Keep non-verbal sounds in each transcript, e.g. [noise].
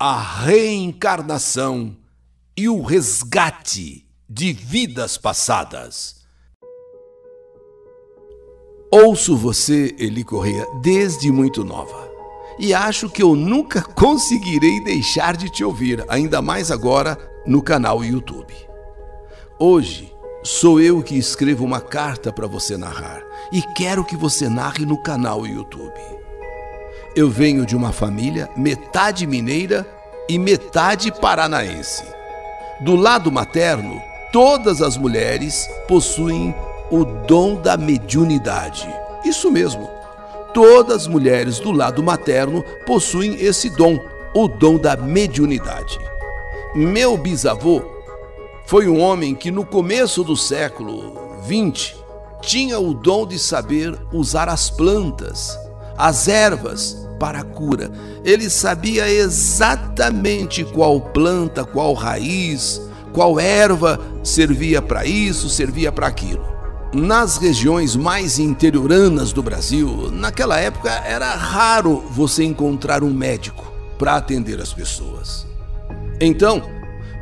a reencarnação e o resgate de vidas passadas. Ouço você, Eli Correia, desde muito nova. E acho que eu nunca [laughs] conseguirei deixar de te ouvir, ainda mais agora no canal YouTube. Hoje, sou eu que escrevo uma carta para você narrar e quero que você narre no canal YouTube. Eu venho de uma família metade mineira e metade paranaense. Do lado materno, todas as mulheres possuem o dom da mediunidade. Isso mesmo. Todas as mulheres do lado materno possuem esse dom, o dom da mediunidade. Meu bisavô foi um homem que no começo do século XX tinha o dom de saber usar as plantas, as ervas para a cura. Ele sabia exatamente qual planta, qual raiz, qual erva servia para isso, servia para aquilo. Nas regiões mais interioranas do Brasil, naquela época era raro você encontrar um médico para atender as pessoas. Então,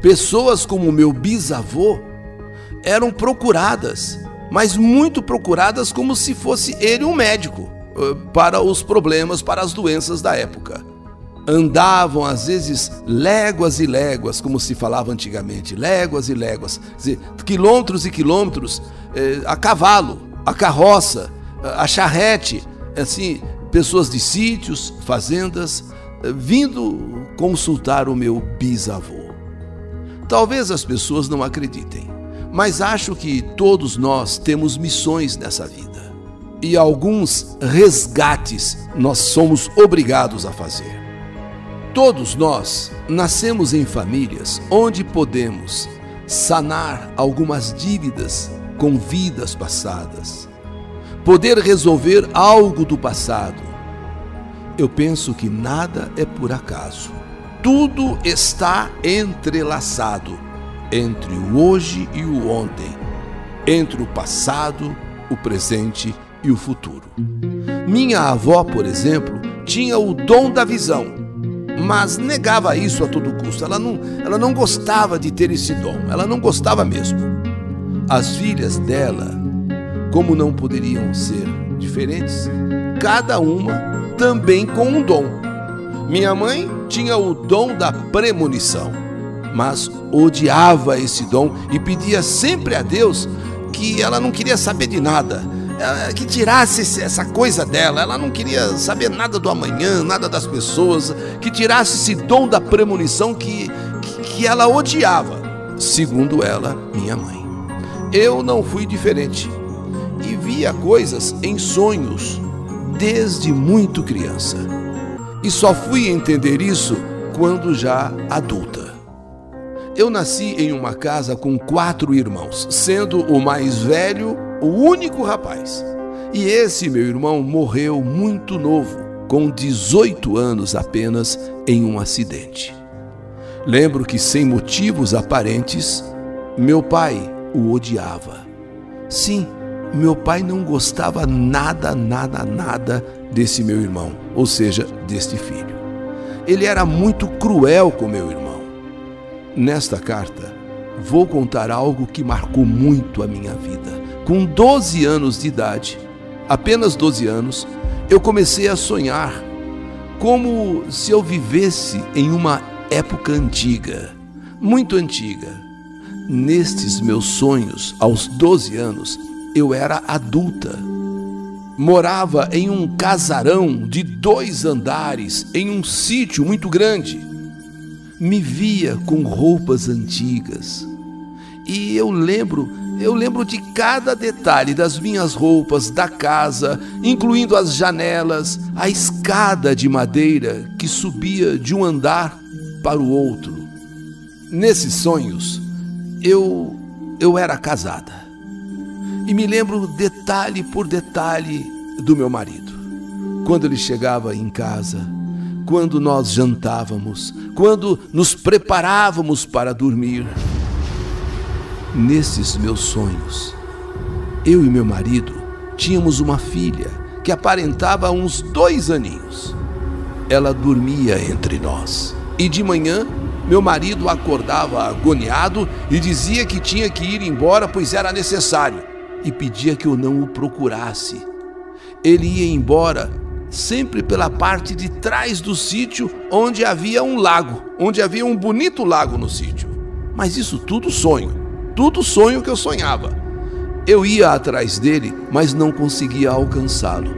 pessoas como meu bisavô eram procuradas, mas muito procuradas como se fosse ele um médico para os problemas, para as doenças da época. Andavam às vezes léguas e léguas, como se falava antigamente, léguas e léguas, quilômetros e quilômetros eh, a cavalo, a carroça, a charrete, assim, pessoas de sítios, fazendas, eh, vindo consultar o meu bisavô. Talvez as pessoas não acreditem, mas acho que todos nós temos missões nessa vida e alguns resgates nós somos obrigados a fazer. Todos nós nascemos em famílias onde podemos sanar algumas dívidas com vidas passadas, poder resolver algo do passado. Eu penso que nada é por acaso. Tudo está entrelaçado entre o hoje e o ontem, entre o passado, o presente e e o futuro. Minha avó, por exemplo, tinha o dom da visão, mas negava isso a todo custo. Ela não, ela não gostava de ter esse dom, ela não gostava mesmo. As filhas dela, como não poderiam ser diferentes, cada uma também com um dom. Minha mãe tinha o dom da premonição, mas odiava esse dom e pedia sempre a Deus que ela não queria saber de nada que tirasse essa coisa dela. Ela não queria saber nada do amanhã, nada das pessoas, que tirasse esse dom da premonição que, que, que ela odiava, segundo ela, minha mãe. Eu não fui diferente e via coisas em sonhos desde muito criança. E só fui entender isso quando já adulta. Eu nasci em uma casa com quatro irmãos, sendo o mais velho o único rapaz. E esse meu irmão morreu muito novo, com 18 anos apenas, em um acidente. Lembro que, sem motivos aparentes, meu pai o odiava. Sim, meu pai não gostava nada, nada, nada desse meu irmão, ou seja, deste filho. Ele era muito cruel com meu irmão. Nesta carta, vou contar algo que marcou muito a minha vida com 12 anos de idade, apenas 12 anos, eu comecei a sonhar como se eu vivesse em uma época antiga, muito antiga. Nestes meus sonhos, aos 12 anos, eu era adulta. Morava em um casarão de dois andares, em um sítio muito grande. Me via com roupas antigas. E eu lembro eu lembro de cada detalhe das minhas roupas, da casa, incluindo as janelas, a escada de madeira que subia de um andar para o outro. Nesses sonhos, eu eu era casada. E me lembro detalhe por detalhe do meu marido. Quando ele chegava em casa, quando nós jantávamos, quando nos preparávamos para dormir nesses meus sonhos. Eu e meu marido tínhamos uma filha que aparentava uns dois aninhos. Ela dormia entre nós. E de manhã, meu marido acordava agoniado e dizia que tinha que ir embora, pois era necessário, e pedia que eu não o procurasse. Ele ia embora sempre pela parte de trás do sítio, onde havia um lago, onde havia um bonito lago no sítio. Mas isso tudo sonho, tudo sonho que eu sonhava. Eu ia atrás dele, mas não conseguia alcançá-lo.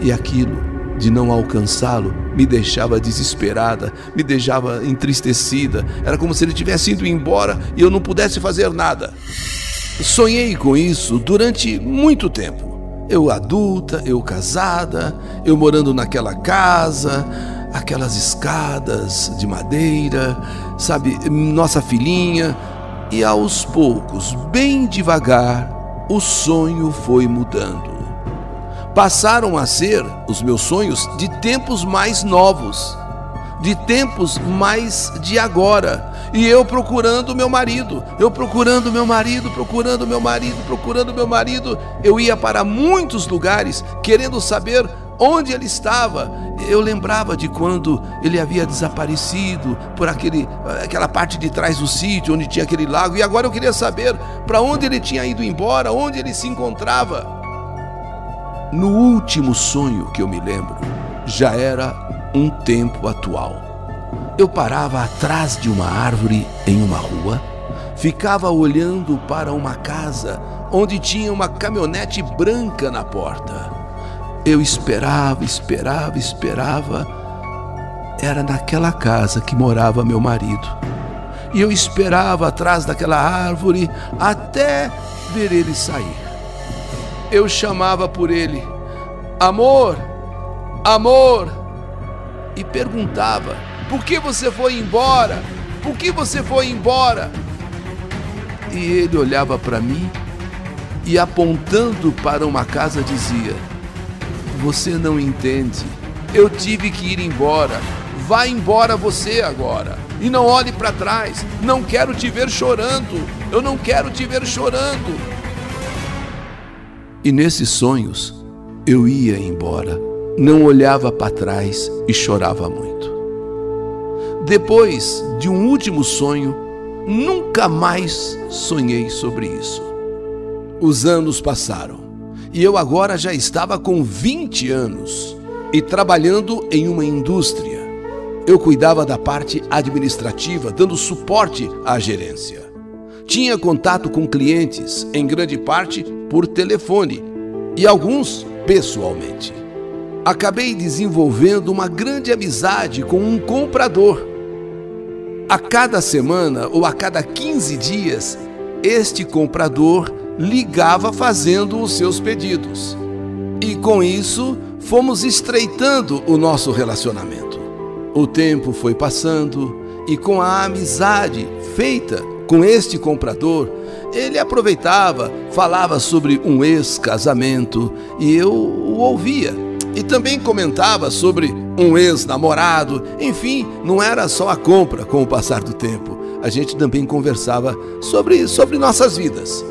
E aquilo de não alcançá-lo me deixava desesperada, me deixava entristecida. Era como se ele tivesse ido embora e eu não pudesse fazer nada. Sonhei com isso durante muito tempo. Eu adulta, eu casada, eu morando naquela casa, aquelas escadas de madeira, sabe, nossa filhinha. E aos poucos, bem devagar, o sonho foi mudando. Passaram a ser os meus sonhos de tempos mais novos, de tempos mais de agora. E eu procurando meu marido, eu procurando meu marido, procurando meu marido, procurando meu marido. Eu ia para muitos lugares querendo saber onde ele estava. Eu lembrava de quando ele havia desaparecido por aquele, aquela parte de trás do sítio onde tinha aquele lago, e agora eu queria saber para onde ele tinha ido embora, onde ele se encontrava. No último sonho que eu me lembro, já era um tempo atual. Eu parava atrás de uma árvore em uma rua, ficava olhando para uma casa onde tinha uma caminhonete branca na porta. Eu esperava, esperava, esperava. Era naquela casa que morava meu marido. E eu esperava atrás daquela árvore até ver ele sair. Eu chamava por ele: Amor, amor. E perguntava: Por que você foi embora? Por que você foi embora? E ele olhava para mim e apontando para uma casa dizia: você não entende. Eu tive que ir embora. Vá embora você agora. E não olhe para trás. Não quero te ver chorando. Eu não quero te ver chorando. E nesses sonhos, eu ia embora. Não olhava para trás e chorava muito. Depois de um último sonho, nunca mais sonhei sobre isso. Os anos passaram e eu agora já estava com 20 anos e trabalhando em uma indústria. Eu cuidava da parte administrativa, dando suporte à gerência. Tinha contato com clientes, em grande parte por telefone e alguns pessoalmente. Acabei desenvolvendo uma grande amizade com um comprador. A cada semana ou a cada 15 dias, este comprador ligava fazendo os seus pedidos. E com isso, fomos estreitando o nosso relacionamento. O tempo foi passando e com a amizade feita com este comprador, ele aproveitava, falava sobre um ex-casamento e eu o ouvia. E também comentava sobre um ex-namorado. Enfim, não era só a compra com o passar do tempo. A gente também conversava sobre, sobre nossas vidas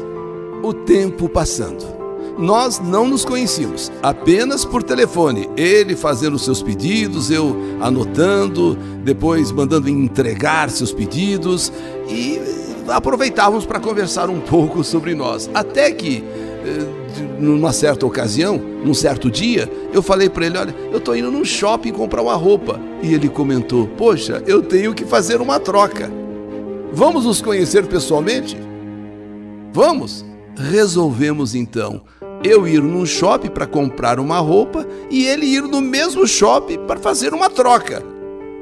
o tempo passando. Nós não nos conhecíamos, apenas por telefone. Ele fazendo seus pedidos, eu anotando, depois mandando entregar seus pedidos e aproveitávamos para conversar um [laughs] pouco sobre nós. Até que, eh, numa certa ocasião, num certo dia, eu falei para ele: Olha, eu estou indo num shopping comprar uma roupa. E ele comentou: Poxa, eu tenho que fazer uma troca. Vamos nos conhecer pessoalmente? Vamos! Resolvemos então eu ir num shopping para comprar uma roupa e ele ir no mesmo shopping para fazer uma troca.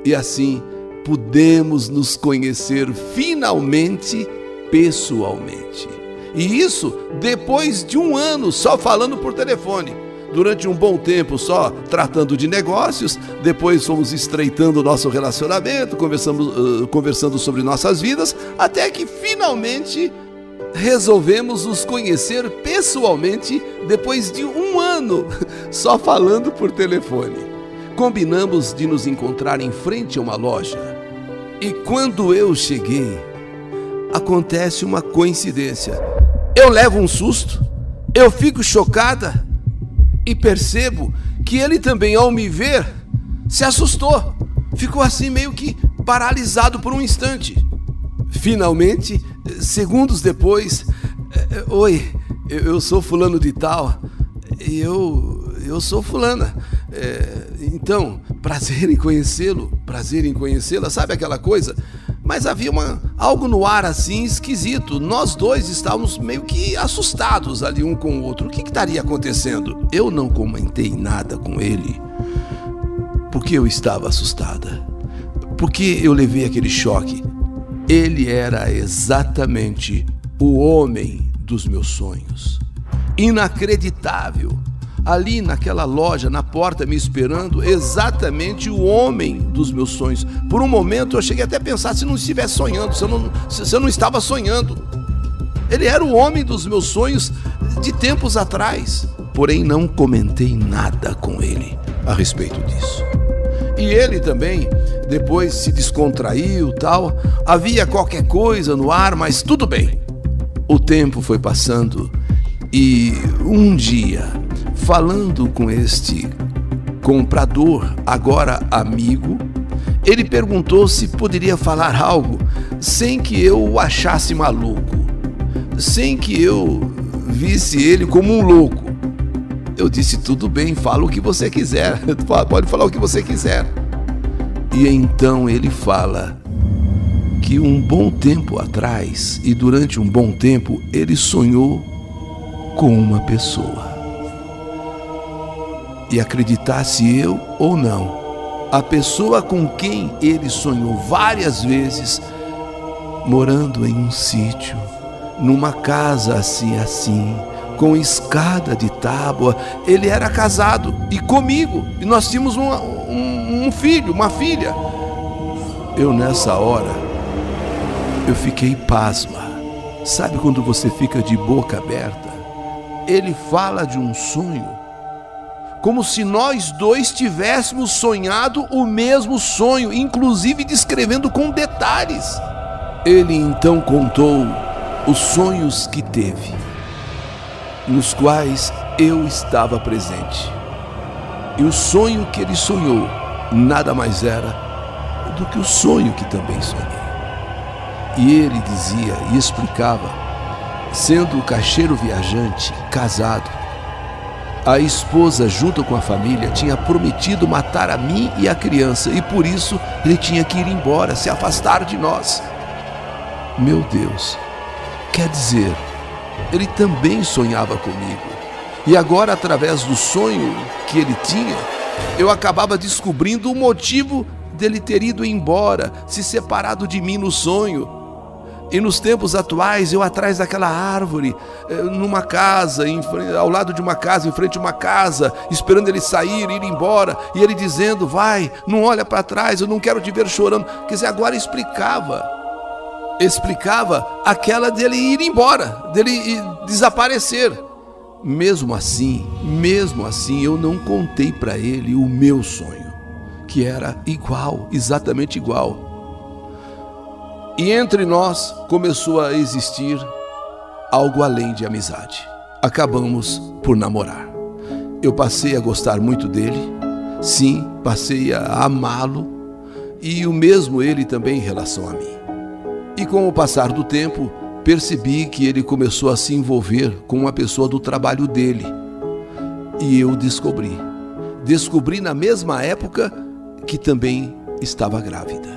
E assim pudemos nos conhecer finalmente pessoalmente. E isso depois de um ano só falando por telefone. Durante um bom tempo só tratando de negócios, depois fomos estreitando nosso relacionamento, conversamos, uh, conversando sobre nossas vidas, até que finalmente resolvemos nos conhecer pessoalmente depois de um ano [laughs] só falando por telefone. Combinamos de nos encontrar em frente a uma loja. E quando eu cheguei, acontece uma coincidência. Eu levo um susto, eu fico chocada e percebo que ele também, ao me ver, se assustou. Ficou assim meio que paralisado por um instante. Finalmente, segundos depois, eh, oi, eu sou fulano de tal, eu, eu sou fulana. É, então, prazer em conhecê-lo, prazer em conhecê-la, sabe aquela coisa? Mas havia uma, algo no ar assim esquisito. Nós dois estávamos meio que assustados ali um com o outro. O que estaria acontecendo? Eu não comentei nada com ele porque eu estava assustada. Porque eu levei aquele choque. Ele era exatamente o homem dos meus sonhos. Inacreditável ali naquela loja, na porta, me esperando, exatamente o homem dos meus sonhos. Por um momento eu cheguei até a pensar se não estivesse sonhando, se eu não, se eu não estava sonhando. Ele era o homem dos meus sonhos de tempos atrás, porém não comentei nada com ele a respeito disso. E ele também depois se descontraiu, tal. Havia qualquer coisa no ar, mas tudo bem. O tempo foi passando e um dia falando com este comprador, agora amigo, ele perguntou se poderia falar algo sem que eu o achasse maluco, sem que eu visse ele como um louco. Eu disse: tudo bem, fala o que você quiser, [laughs] pode falar o que você quiser. E então ele fala que um bom tempo atrás, e durante um bom tempo, ele sonhou com uma pessoa. E acreditasse eu ou não, a pessoa com quem ele sonhou várias vezes, morando em um sítio, numa casa assim assim, com escada de tábua, ele era casado e comigo, e nós tínhamos um, um, um filho, uma filha. Eu nessa hora, eu fiquei pasma. Sabe quando você fica de boca aberta? Ele fala de um sonho como se nós dois tivéssemos sonhado o mesmo sonho, inclusive descrevendo com detalhes. Ele então contou os sonhos que teve, nos quais eu estava presente. E o sonho que ele sonhou nada mais era do que o sonho que também sonhei. E ele dizia e explicava, sendo o caixeiro viajante, casado, a esposa, junto com a família, tinha prometido matar a mim e a criança, e por isso ele tinha que ir embora, se afastar de nós. Meu Deus, quer dizer, ele também sonhava comigo. E agora, através do sonho que ele tinha, eu acabava descobrindo o motivo dele ter ido embora, se separado de mim no sonho. E nos tempos atuais, eu atrás daquela árvore, eh, numa casa, ao lado de uma casa, em frente a uma casa, esperando ele sair, ir embora, e ele dizendo: Vai, não olha para trás, eu não quero te ver chorando. Quer dizer, agora explicava, explicava aquela dele ir embora, dele desaparecer. Mesmo assim, mesmo assim, eu não contei para ele o meu sonho, que era igual, exatamente igual e entre nós começou a existir algo além de amizade. Acabamos por namorar. Eu passei a gostar muito dele, sim, passei a amá-lo, e o mesmo ele também em relação a mim. E com o passar do tempo, percebi que ele começou a se envolver com uma pessoa do trabalho dele. E eu descobri. Descobri na mesma época que também estava grávida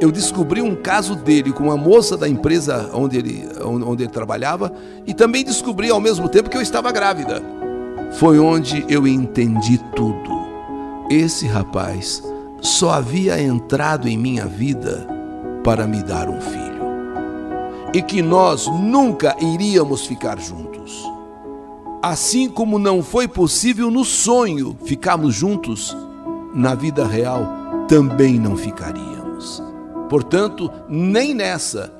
eu descobri um caso dele com uma moça da empresa onde ele, onde ele trabalhava e também descobri ao mesmo tempo que eu estava grávida. Foi onde eu entendi tudo. Esse rapaz só havia entrado em minha vida para me dar um filho. E que nós nunca iríamos ficar juntos. Assim como não foi possível no sonho ficarmos juntos, na vida real também não ficaríamos. Portanto, nem nessa,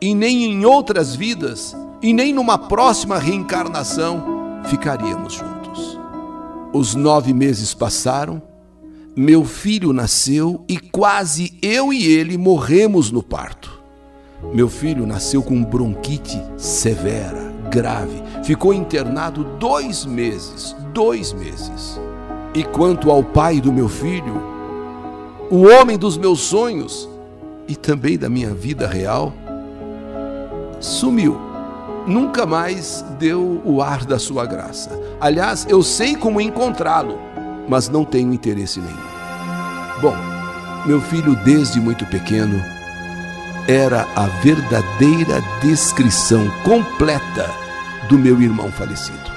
e nem em outras vidas, e nem numa próxima reencarnação ficaríamos juntos. Os nove meses passaram, meu filho nasceu e quase eu e ele morremos no parto. Meu filho nasceu com bronquite severa, grave, ficou internado dois meses dois meses. E quanto ao pai do meu filho, o homem dos meus sonhos, e também da minha vida real, sumiu. Nunca mais deu o ar da sua graça. Aliás, eu sei como encontrá-lo, mas não tenho interesse nenhum. Bom, meu filho, desde muito pequeno, era a verdadeira descrição completa do meu irmão falecido.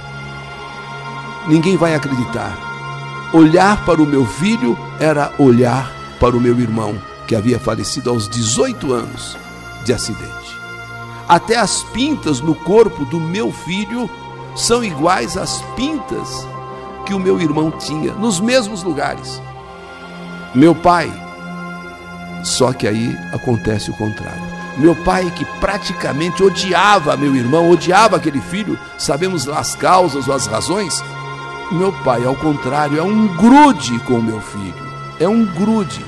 Ninguém vai acreditar. Olhar para o meu filho era olhar para o meu irmão, que havia falecido aos 18 anos de acidente. Até as pintas no corpo do meu filho são iguais às pintas que o meu irmão tinha, nos mesmos lugares. Meu pai, só que aí acontece o contrário. Meu pai, que praticamente odiava meu irmão, odiava aquele filho, sabemos as causas ou as razões. Meu pai, ao contrário, é um grude com o meu filho. É um grude.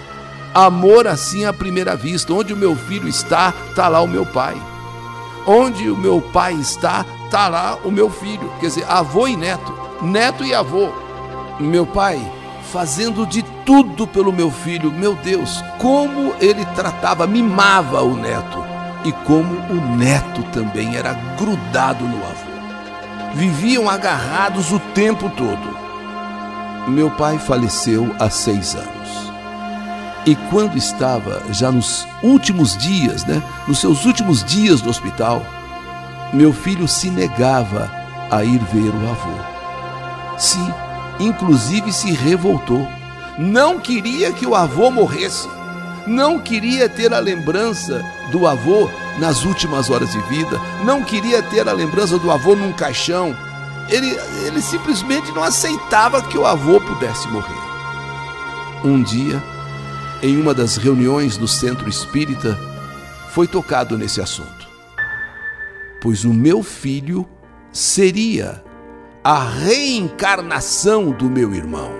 Amor assim à primeira vista. Onde o meu filho está, está lá o meu pai. Onde o meu pai está, está lá o meu filho. Quer dizer, avô e neto. Neto e avô. Meu pai fazendo de tudo pelo meu filho. Meu Deus, como ele tratava, mimava o neto. E como o neto também era grudado no avô. Viviam agarrados o tempo todo. Meu pai faleceu há seis anos. E quando estava já nos últimos dias, né, nos seus últimos dias no hospital, meu filho se negava a ir ver o avô. Sim, inclusive se revoltou. Não queria que o avô morresse. Não queria ter a lembrança do avô nas últimas horas de vida. Não queria ter a lembrança do avô num caixão. Ele, ele simplesmente não aceitava que o avô pudesse morrer. Um dia, em uma das reuniões do centro espírita, foi tocado nesse assunto. Pois o meu filho seria a reencarnação do meu irmão.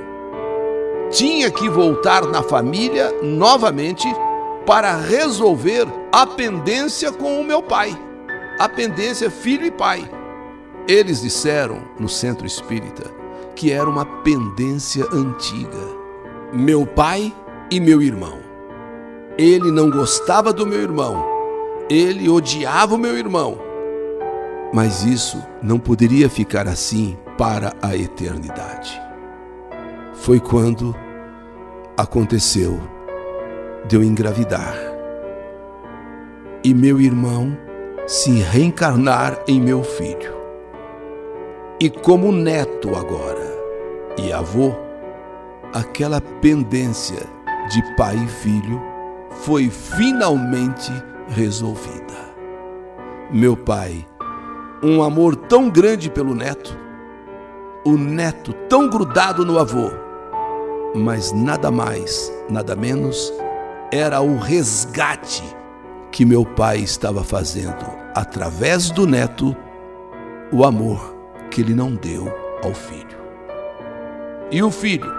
Tinha que voltar na família novamente para resolver a pendência com o meu pai. A pendência filho e pai. Eles disseram no centro espírita que era uma pendência antiga. Meu pai e meu irmão. Ele não gostava do meu irmão. Ele odiava o meu irmão mas isso não poderia ficar assim para a eternidade. Foi quando aconteceu de eu engravidar e meu irmão se reencarnar em meu filho. E como neto agora e avô, aquela pendência de pai e filho foi finalmente resolvida. Meu pai um amor tão grande pelo neto, o neto tão grudado no avô, mas nada mais, nada menos, era o resgate que meu pai estava fazendo através do neto, o amor que ele não deu ao filho. E o filho,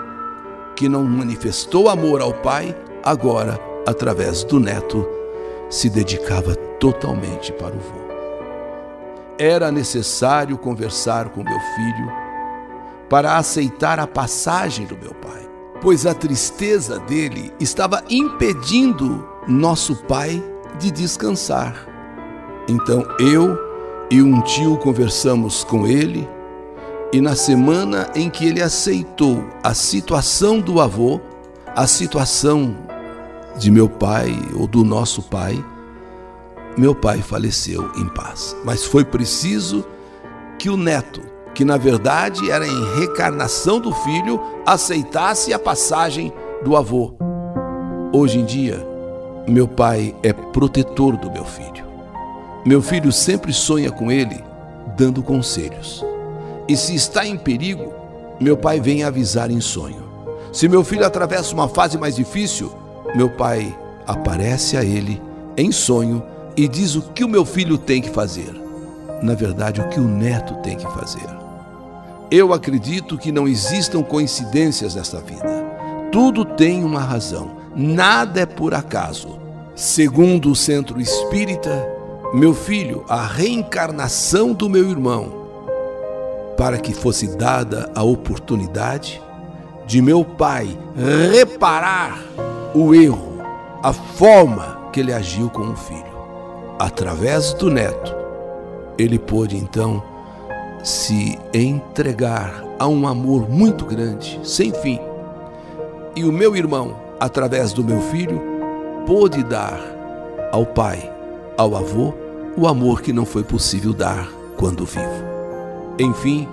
que não manifestou amor ao pai, agora, através do neto, se dedicava totalmente para o vô era necessário conversar com meu filho para aceitar a passagem do meu pai, pois a tristeza dele estava impedindo nosso pai de descansar. Então eu e um tio conversamos com ele, e na semana em que ele aceitou a situação do avô, a situação de meu pai ou do nosso pai, meu pai faleceu em paz. Mas foi preciso que o neto, que na verdade era em reencarnação do filho, aceitasse a passagem do avô. Hoje em dia, meu pai é protetor do meu filho. Meu filho sempre sonha com ele, dando conselhos. E se está em perigo, meu pai vem avisar em sonho. Se meu filho atravessa uma fase mais difícil, meu pai aparece a ele em sonho e diz o que o meu filho tem que fazer. Na verdade, o que o neto tem que fazer. Eu acredito que não existam coincidências nesta vida. Tudo tem uma razão. Nada é por acaso. Segundo o centro espírita, meu filho, a reencarnação do meu irmão, para que fosse dada a oportunidade de meu pai reparar o erro, a forma que ele agiu com o filho. Através do neto, ele pôde então se entregar a um amor muito grande, sem fim. E o meu irmão, através do meu filho, pôde dar ao pai, ao avô, o amor que não foi possível dar quando vivo. Enfim,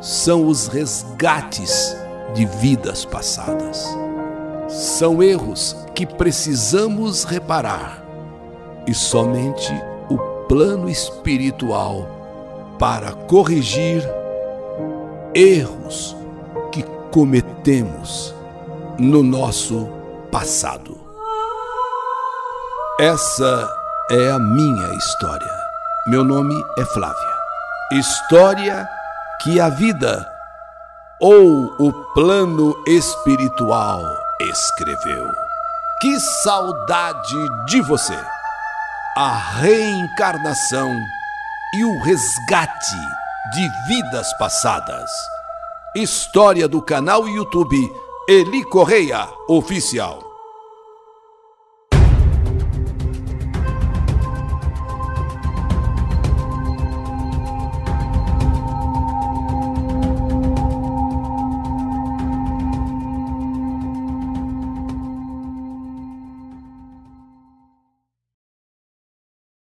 são os resgates de vidas passadas. São erros que precisamos reparar e somente o plano espiritual para corrigir erros que cometemos no nosso passado. Essa é a minha história. Meu nome é Flávia. História que a vida ou o plano espiritual escreveu. Que saudade de você! A reencarnação e o resgate de vidas passadas. História do canal YouTube Eli Correia Oficial.